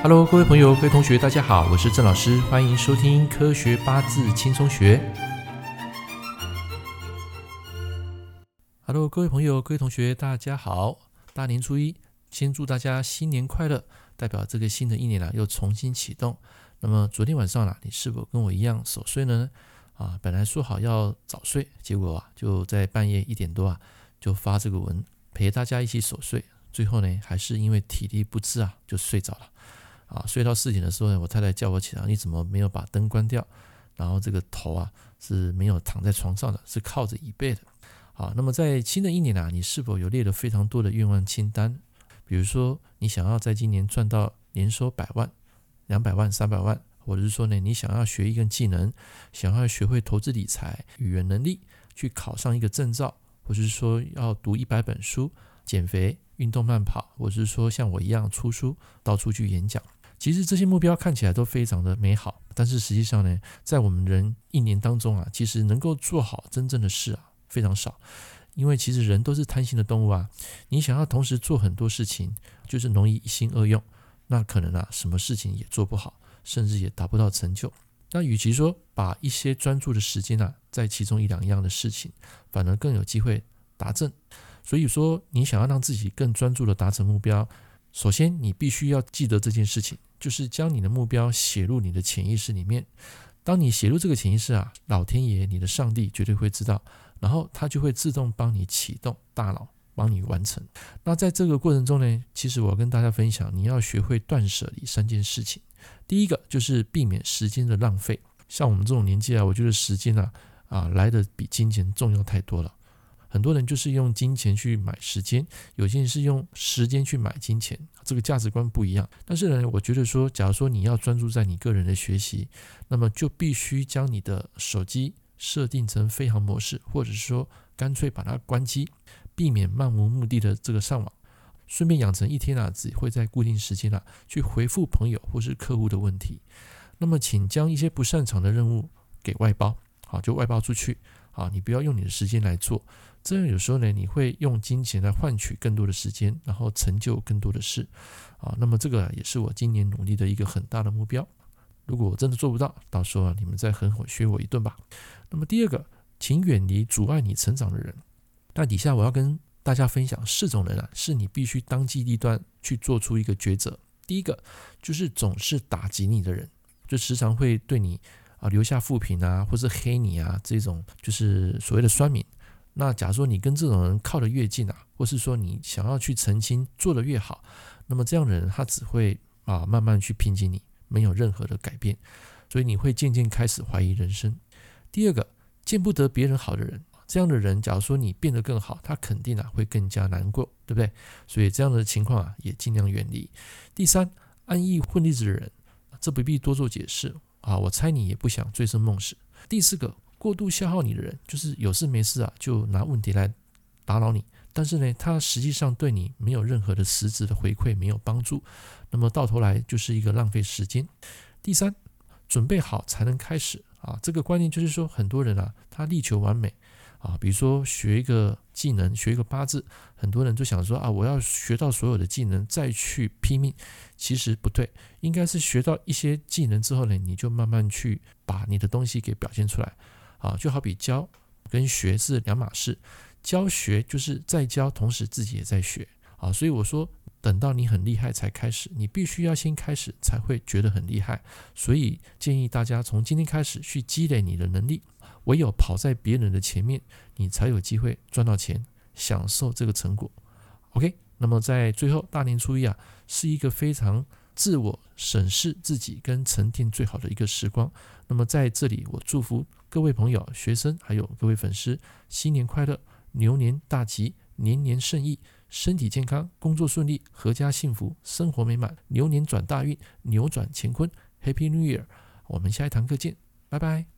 Hello，各位朋友、各位同学，大家好，我是郑老师，欢迎收听《科学八字轻松学》。Hello，各位朋友、各位同学，大家好！大年初一，先祝大家新年快乐！代表这个新的一年啊，又重新启动。那么昨天晚上啊，你是否跟我一样守岁呢？啊，本来说好要早睡，结果啊，就在半夜一点多啊，就发这个文陪大家一起守岁。最后呢，还是因为体力不支啊，就睡着了。啊，睡到四点的时候呢，我太太叫我起来，你怎么没有把灯关掉？然后这个头啊是没有躺在床上的，是靠着椅背的。好，那么在新的一年啊，你是否有列了非常多的愿望清单？比如说，你想要在今年赚到年收百万、两百万、三百万，或者是说呢，你想要学一个技能，想要学会投资理财、语言能力，去考上一个证照，或者是说要读一百本书、减肥、运动慢跑，或者是说像我一样出书、到处去演讲。其实这些目标看起来都非常的美好，但是实际上呢，在我们人一年当中啊，其实能够做好真正的事啊非常少，因为其实人都是贪心的动物啊，你想要同时做很多事情，就是容易一心二用，那可能啊什么事情也做不好，甚至也达不到成就。那与其说把一些专注的时间啊在其中一两样的事情，反而更有机会达成。所以说，你想要让自己更专注的达成目标，首先你必须要记得这件事情。就是将你的目标写入你的潜意识里面。当你写入这个潜意识啊，老天爷，你的上帝绝对会知道，然后他就会自动帮你启动大脑，帮你完成。那在这个过程中呢，其实我要跟大家分享，你要学会断舍离三件事情。第一个就是避免时间的浪费。像我们这种年纪啊，我觉得时间啊啊来的比金钱重要太多了。很多人就是用金钱去买时间，有些人是用时间去买金钱，这个价值观不一样。但是呢，我觉得说，假如说你要专注在你个人的学习，那么就必须将你的手机设定成飞行模式，或者是说干脆把它关机，避免漫无目的的这个上网，顺便养成一天啊只会在固定时间啊去回复朋友或是客户的问题。那么，请将一些不擅长的任务给外包，好，就外包出去。啊，你不要用你的时间来做，这样有时候呢，你会用金钱来换取更多的时间，然后成就更多的事。啊，那么这个也是我今年努力的一个很大的目标。如果我真的做不到，到时候，你们再狠狠削我一顿吧。那么第二个，请远离阻碍你成长的人。那底下我要跟大家分享四种人啊，是你必须当机立断去做出一个抉择。第一个就是总是打击你的人，就时常会对你。啊，留下负评啊，或是黑你啊，这种就是所谓的酸民。那假如说你跟这种人靠得越近啊，或是说你想要去澄清做得越好，那么这样的人他只会啊慢慢去抨击你，没有任何的改变，所以你会渐渐开始怀疑人生。第二个，见不得别人好的人，这样的人，假如说你变得更好，他肯定啊会更加难过，对不对？所以这样的情况啊也尽量远离。第三，安逸混日子的人，这不必多做解释。啊，我猜你也不想醉生梦死。第四个，过度消耗你的人，就是有事没事啊，就拿问题来打扰你。但是呢，他实际上对你没有任何的实质的回馈，没有帮助。那么到头来就是一个浪费时间。第三，准备好才能开始啊。这个观念就是说，很多人啊，他力求完美。啊，比如说学一个技能，学一个八字，很多人就想说啊，我要学到所有的技能再去拼命，其实不对，应该是学到一些技能之后呢，你就慢慢去把你的东西给表现出来。啊，就好比教跟学是两码事，教学就是在教，同时自己也在学。啊，所以我说，等到你很厉害才开始，你必须要先开始才会觉得很厉害。所以建议大家从今天开始去积累你的能力。唯有跑在别人的前面，你才有机会赚到钱，享受这个成果。OK，那么在最后大年初一啊，是一个非常自我审视自己跟沉淀最好的一个时光。那么在这里，我祝福各位朋友、学生还有各位粉丝新年快乐，牛年大吉，年年胜意，身体健康，工作顺利，阖家幸福，生活美满，牛年转大运，扭转乾坤，Happy New Year！我们下一堂课见，拜拜。